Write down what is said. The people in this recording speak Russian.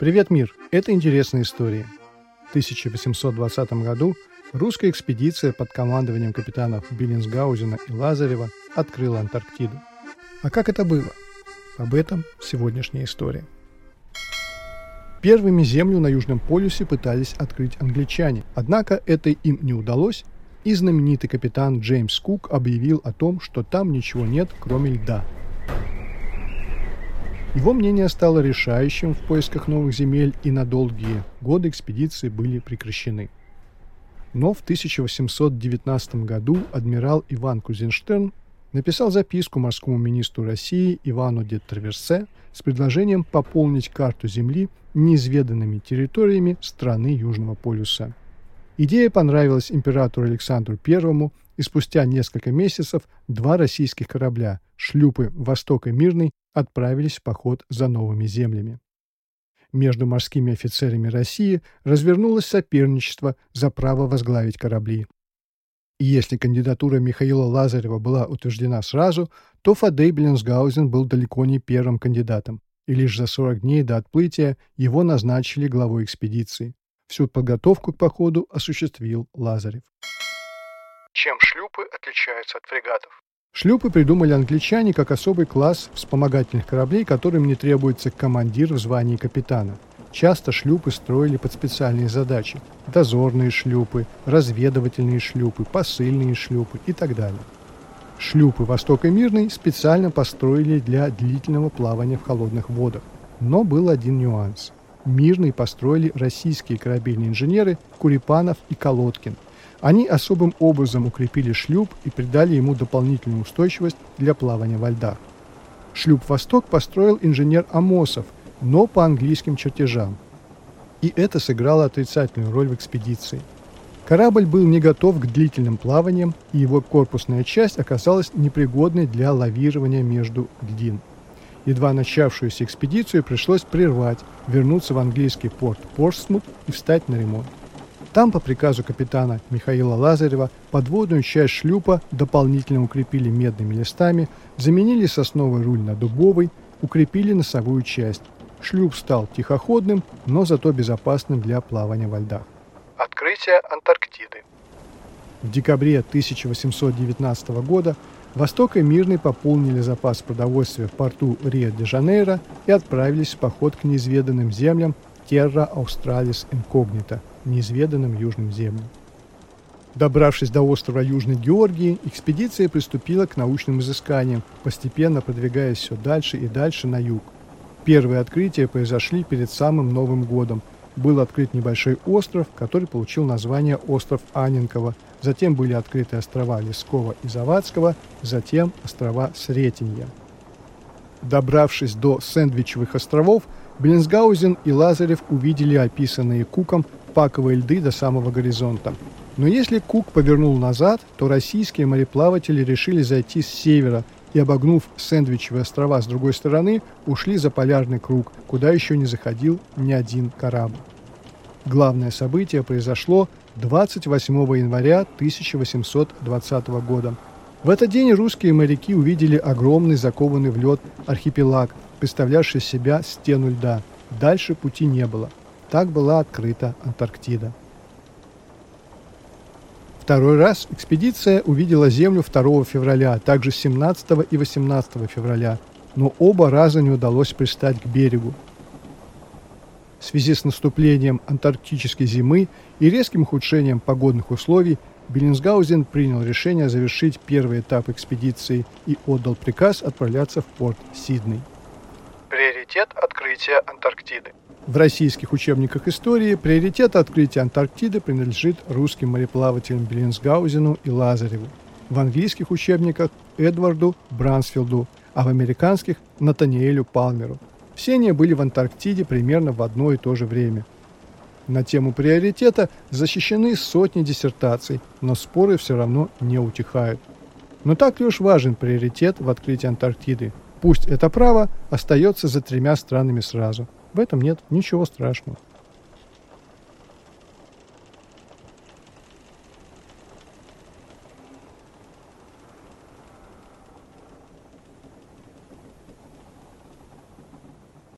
Привет, мир! Это интересная история. В 1820 году русская экспедиция под командованием капитанов Биллинсгаузена и Лазарева открыла Антарктиду. А как это было? Об этом сегодняшняя история. Первыми землю на Южном полюсе пытались открыть англичане, однако это им не удалось, и знаменитый капитан Джеймс Кук объявил о том, что там ничего нет, кроме льда – его мнение стало решающим в поисках новых земель, и на долгие годы экспедиции были прекращены. Но в 1819 году адмирал Иван Кузенштерн написал записку морскому министру России Ивану де Траверсе с предложением пополнить карту Земли неизведанными территориями страны Южного полюса. Идея понравилась императору Александру I, и спустя несколько месяцев два российских корабля, шлюпы «Восток» и «Мирный», отправились в поход за новыми землями. Между морскими офицерами России развернулось соперничество за право возглавить корабли. И если кандидатура Михаила Лазарева была утверждена сразу, то Фадей Бленсгаузен был далеко не первым кандидатом, и лишь за 40 дней до отплытия его назначили главой экспедиции. Всю подготовку к походу осуществил Лазарев. Чем шлюпы отличаются от фрегатов? Шлюпы придумали англичане как особый класс вспомогательных кораблей, которым не требуется командир в звании капитана. Часто шлюпы строили под специальные задачи – дозорные шлюпы, разведывательные шлюпы, посыльные шлюпы и так далее. Шлюпы «Восток» и «Мирный» специально построили для длительного плавания в холодных водах. Но был один нюанс. «Мирный» построили российские корабельные инженеры Курипанов и Колодкин – они особым образом укрепили шлюп и придали ему дополнительную устойчивость для плавания во льдах. Шлюп «Восток» построил инженер Амосов, но по английским чертежам. И это сыграло отрицательную роль в экспедиции. Корабль был не готов к длительным плаваниям, и его корпусная часть оказалась непригодной для лавирования между льдин. Едва начавшуюся экспедицию пришлось прервать, вернуться в английский порт Портсмут и встать на ремонт. Там по приказу капитана Михаила Лазарева подводную часть шлюпа дополнительно укрепили медными листами, заменили сосновый руль на дубовый, укрепили носовую часть. Шлюп стал тихоходным, но зато безопасным для плавания во льдах. Открытие Антарктиды. В декабре 1819 года Восток и Мирный пополнили запас продовольствия в порту Рио-де-Жанейро и отправились в поход к неизведанным землям Терра Australis Incognita – неизведанным южным землям. Добравшись до острова Южной Георгии, экспедиция приступила к научным изысканиям, постепенно продвигаясь все дальше и дальше на юг. Первые открытия произошли перед самым Новым годом. Был открыт небольшой остров, который получил название остров Аненкова. Затем были открыты острова Лескова и Завадского, затем острова Сретенья. Добравшись до Сэндвичевых островов, Бленсгаузен и Лазарев увидели описанные Куком паковые льды до самого горизонта. Но если Кук повернул назад, то российские мореплаватели решили зайти с севера и, обогнув Сэндвичевые острова с другой стороны, ушли за полярный круг, куда еще не заходил ни один корабль. Главное событие произошло 28 января 1820 года. В этот день русские моряки увидели огромный закованный в лед архипелаг, представлявший себя стену льда. Дальше пути не было – так была открыта Антарктида. Второй раз экспедиция увидела Землю 2 февраля, а также 17 и 18 февраля, но оба раза не удалось пристать к берегу. В связи с наступлением антарктической зимы и резким ухудшением погодных условий Беллинсгаузен принял решение завершить первый этап экспедиции и отдал приказ отправляться в порт Сидней. Приоритет открытия Антарктиды. В российских учебниках истории приоритет открытия Антарктиды принадлежит русским мореплавателям Беллинсгаузену и Лазареву. В английских учебниках – Эдварду Брансфилду, а в американских – Натаниэлю Палмеру. Все они были в Антарктиде примерно в одно и то же время. На тему приоритета защищены сотни диссертаций, но споры все равно не утихают. Но так ли уж важен приоритет в открытии Антарктиды? Пусть это право остается за тремя странами сразу – в этом нет ничего страшного.